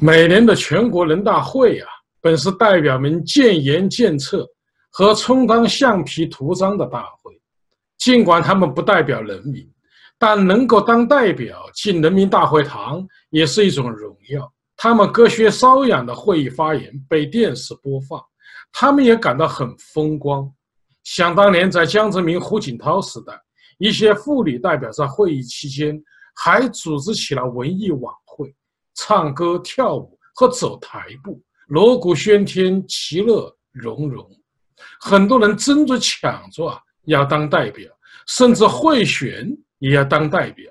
每年的全国人大会啊，本是代表们建言建策和充当橡皮图章的大会。尽管他们不代表人民，但能够当代表进人民大会堂也是一种荣耀。他们隔靴搔痒的会议发言被电视播放，他们也感到很风光。想当年，在江泽民、胡锦涛时代，一些妇女代表在会议期间还组织起了文艺晚会。唱歌、跳舞和走台步，锣鼓喧天，其乐融融。很多人争着抢着啊，要当代表，甚至贿选也要当代表。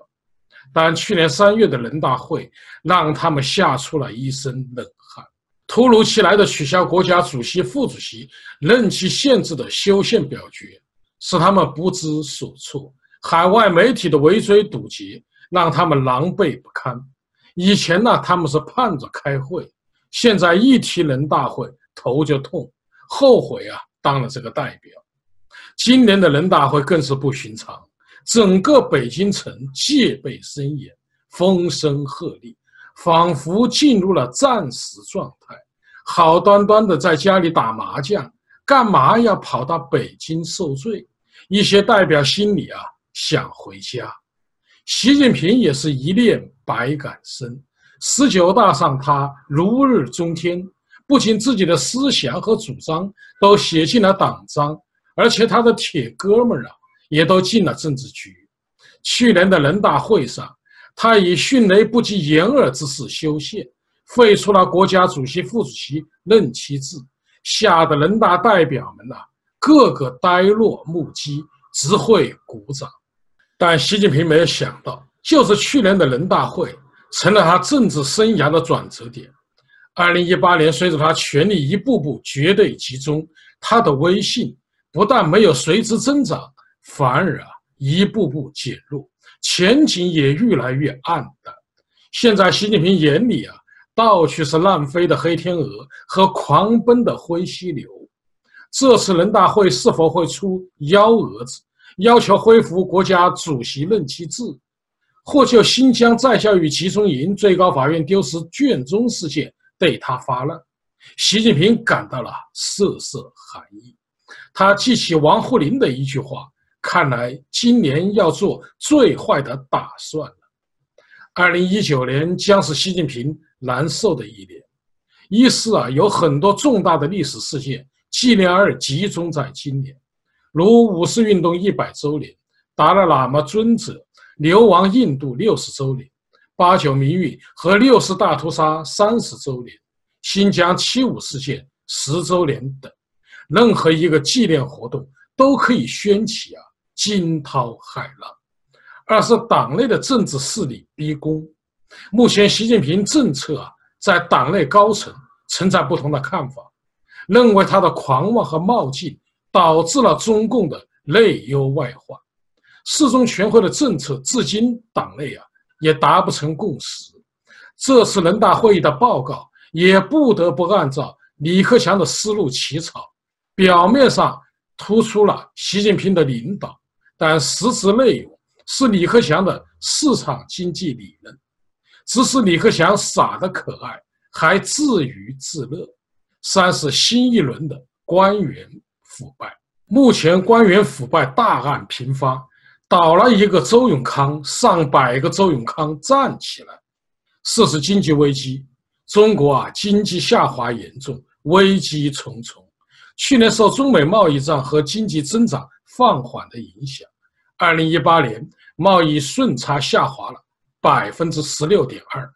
但去年三月的人大会让他们吓出了一身冷汗。突如其来的取消国家主席、副主席任期限制的修宪表决，使他们不知所措。海外媒体的围追堵截，让他们狼狈不堪。以前呢，他们是盼着开会，现在一提人大会头就痛，后悔啊当了这个代表。今年的人大会更是不寻常，整个北京城戒备森严，风声鹤唳，仿佛进入了战时状态。好端端的在家里打麻将，干嘛要跑到北京受罪？一些代表心里啊想回家。习近平也是一念百感生，十九大上他如日中天，不仅自己的思想和主张都写进了党章，而且他的铁哥们儿啊也都进了政治局。去年的人大会上，他以迅雷不及掩耳之势修宪，废除了国家主席、副主席任期制，吓得人大代表们呐个个呆若木鸡，只会鼓掌。但习近平没有想到，就是去年的人大会成了他政治生涯的转折点。二零一八年，随着他权力一步步绝对集中，他的威信不但没有随之增长，反而啊一步步减弱，前景也越来越暗淡。现在，习近平眼里啊，到处是乱飞的黑天鹅和狂奔的灰犀牛。这次人大会是否会出幺蛾子？要求恢复国家主席任期制，或就新疆在校与集中营、最高法院丢失卷宗事件对他发难，习近平感到了瑟瑟寒意。他记起王沪宁的一句话：“看来今年要做最坏的打算了。”二零一九年将是习近平难受的一年。一是啊，有很多重大的历史事件纪念日集中在今年。如五四运动一百周年，达赖喇嘛尊者流亡印度六十周年，八九民运和六四大屠杀三十周年，新疆七五事件十周年等，任何一个纪念活动都可以掀起啊惊涛骇浪。二是党内的政治势力逼宫，目前习近平政策啊在党内高层存在不同的看法，认为他的狂妄和冒进。导致了中共的内忧外患，四中全会的政策至今党内啊也达不成共识。这次人大会议的报告也不得不按照李克强的思路起草，表面上突出了习近平的领导，但实质内容是李克强的市场经济理论。只是李克强傻得可爱，还自娱自乐。三是新一轮的官员。腐败，目前官员腐败大案频发，倒了一个周永康，上百个周永康站起来。四是经济危机，中国啊经济下滑严重，危机重重。去年受中美贸易战和经济增长放缓的影响，二零一八年贸易顺差下滑了百分之十六点二，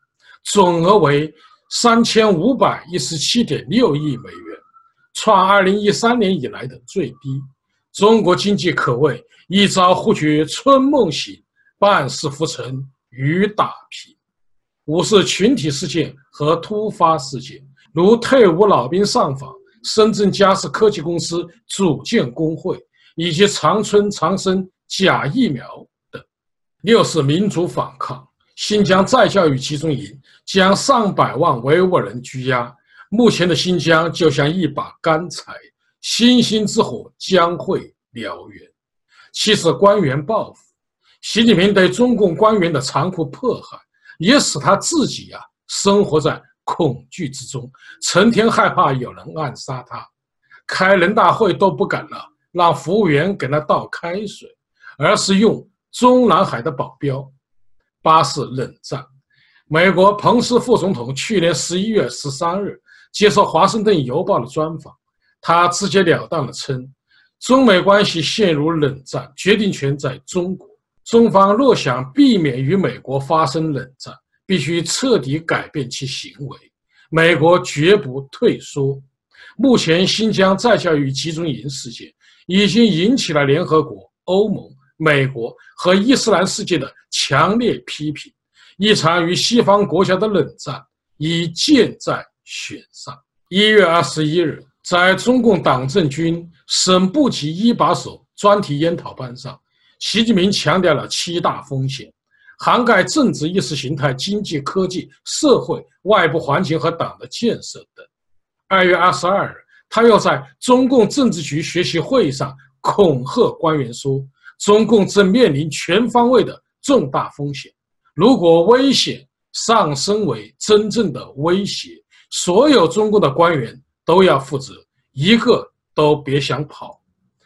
总额为三千五百一十七点六亿美元。创二零一三年以来的最低，中国经济可谓一朝忽觉春梦醒，半世浮沉雨打萍。五是群体事件和突发事件，如退伍老兵上访、深圳嘉实科技公司组建工会，以及长春长生假疫苗等。六是民主反抗，新疆再教育集中营将上百万维吾尔人拘押。目前的新疆就像一把干柴，星星之火将会燎原。七是官员报复，习近平对中共官员的残酷迫害，也使他自己啊生活在恐惧之中，成天害怕有人暗杀他，开人大会都不敢了，让服务员给他倒开水，而是用中南海的保镖。八是冷战。美国彭斯副总统去年十一月十三日接受《华盛顿邮报》的专访，他直截了当地称，中美关系陷入冷战，决定权在中国。中方若想避免与美国发生冷战，必须彻底改变其行为。美国绝不退缩。目前新疆再教育集中营事件已经引起了联合国、欧盟、美国和伊斯兰世界的强烈批评。一场与西方国家的冷战已箭在弦上。一月二十一日，在中共党政军省部级一把手专题研讨班上。习近平强调了七大风险，涵盖政治、意识形态、经济、科技、社会、外部环境和党的建设等。二月二十二日，他又在中共政治局学习会议上恐吓官员说：“中共正面临全方位的重大风险，如果危险上升为真正的威胁，所有中共的官员都要负责，一个都别想跑。”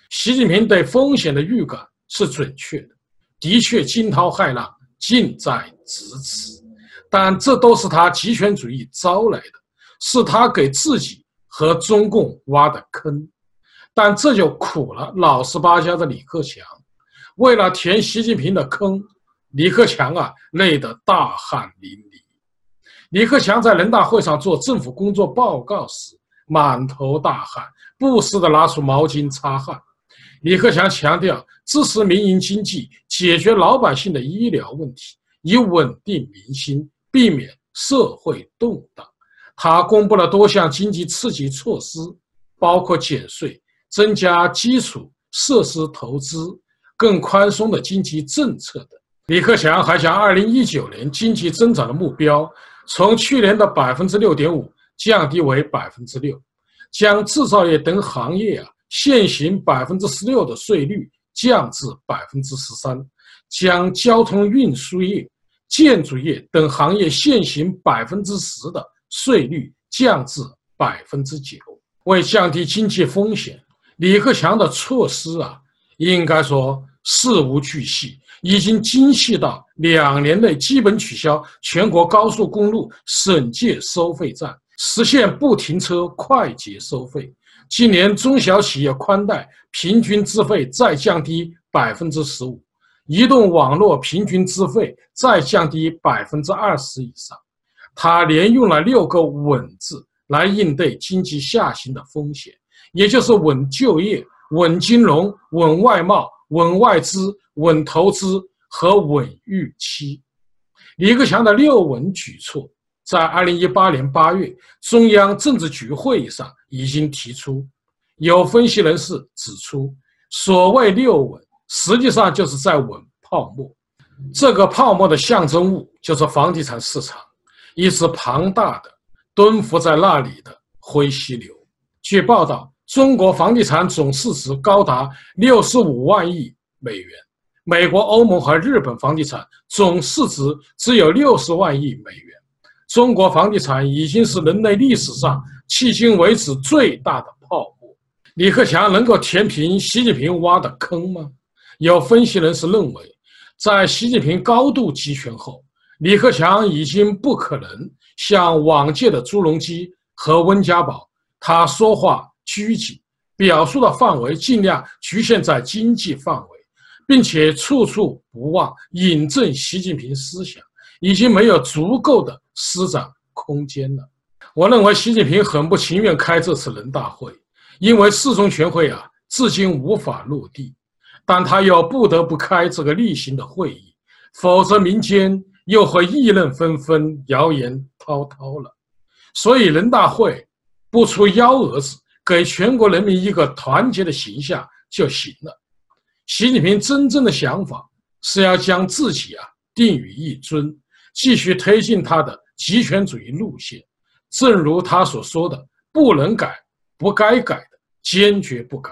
习近平对风险的预感。是准确的，的确惊涛骇浪近在咫尺，但这都是他极权主义招来的，是他给自己和中共挖的坑。但这就苦了老实巴交的李克强，为了填习近平的坑，李克强啊累得大汗淋漓。李克强在人大会上做政府工作报告时，满头大汗，不时地拿出毛巾擦汗。李克强强调支持民营经济，解决老百姓的医疗问题，以稳定民心，避免社会动荡。他公布了多项经济刺激措施，包括减税、增加基础设施投资、更宽松的经济政策等。李克强还将2019年经济增长的目标从去年的百分之六点五降低为百分之六，将制造业等行业啊。现行百分之十六的税率降至百分之十三，将交通运输业、建筑业等行业现行百分之十的税率降至百分之九。为降低经济风险，李克强的措施啊，应该说事无巨细，已经精细到两年内基本取消全国高速公路省界收费站，实现不停车快捷收费。今年中小企业宽带平均资费再降低百分之十五，移动网络平均资费再降低百分之二十以上。他连用了六个“稳”字来应对经济下行的风险，也就是稳就业、稳金融、稳外贸、稳外资、稳投资和稳预期。李克强的六稳举措。在二零一八年八月，中央政治局会议上已经提出。有分析人士指出，所谓“六稳”，实际上就是在稳泡沫。这个泡沫的象征物就是房地产市场，一只庞大的蹲伏在那里的灰犀牛。据报道，中国房地产总市值高达六十五万亿美元，美国、欧盟和日本房地产总市值只有六十万亿美元。中国房地产已经是人类历史上迄今为止最大的泡沫。李克强能够填平习近平挖的坑吗？有分析人士认为，在习近平高度集权后，李克强已经不可能像往届的朱镕基和温家宝，他说话拘谨，表述的范围尽量局限在经济范围，并且处处不忘引证习近平思想。已经没有足够的施展空间了。我认为习近平很不情愿开这次人大会，因为四中全会啊至今无法落地，但他又不得不开这个例行的会议，否则民间又会议论纷纷、谣言滔滔了。所以人大会不出幺蛾子，给全国人民一个团结的形象就行了。习近平真正的想法是要将自己啊定于一尊。继续推进他的极权主义路线，正如他所说的：“不能改，不该改的，坚决不改。”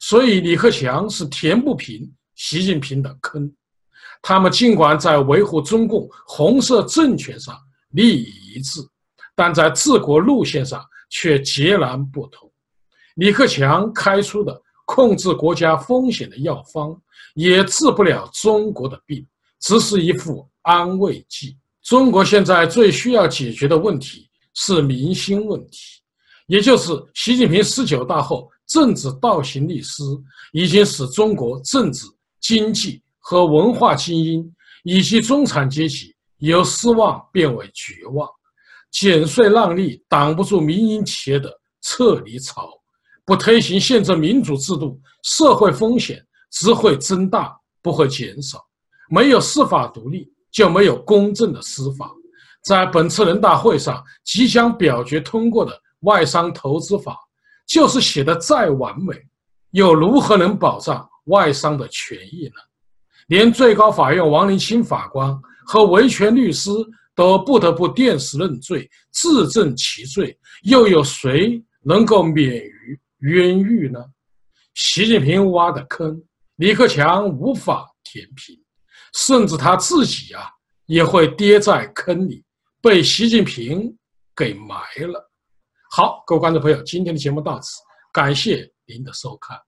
所以，李克强是填不平习近平的坑。他们尽管在维护中共红色政权上利益一致，但在治国路线上却截然不同。李克强开出的控制国家风险的药方，也治不了中国的病，只是一副安慰剂。中国现在最需要解决的问题是民心问题，也就是习近平十九大后政治倒行逆施，已经使中国政治、经济和文化精英以及中产阶级由失望变为绝望。减税让利挡不住民营企业的撤离潮，不推行宪政民主制度，社会风险只会增大，不会减少。没有司法独立，就没有公正的司法。在本次人大会上即将表决通过的外商投资法，就是写的再完美，又如何能保障外商的权益呢？连最高法院王林清法官和维权律师。都不得不电死认罪，自证其罪，又有谁能够免于冤狱呢？习近平挖的坑，李克强无法填平，甚至他自己啊，也会跌在坑里，被习近平给埋了。好，各位观众朋友，今天的节目到此，感谢您的收看。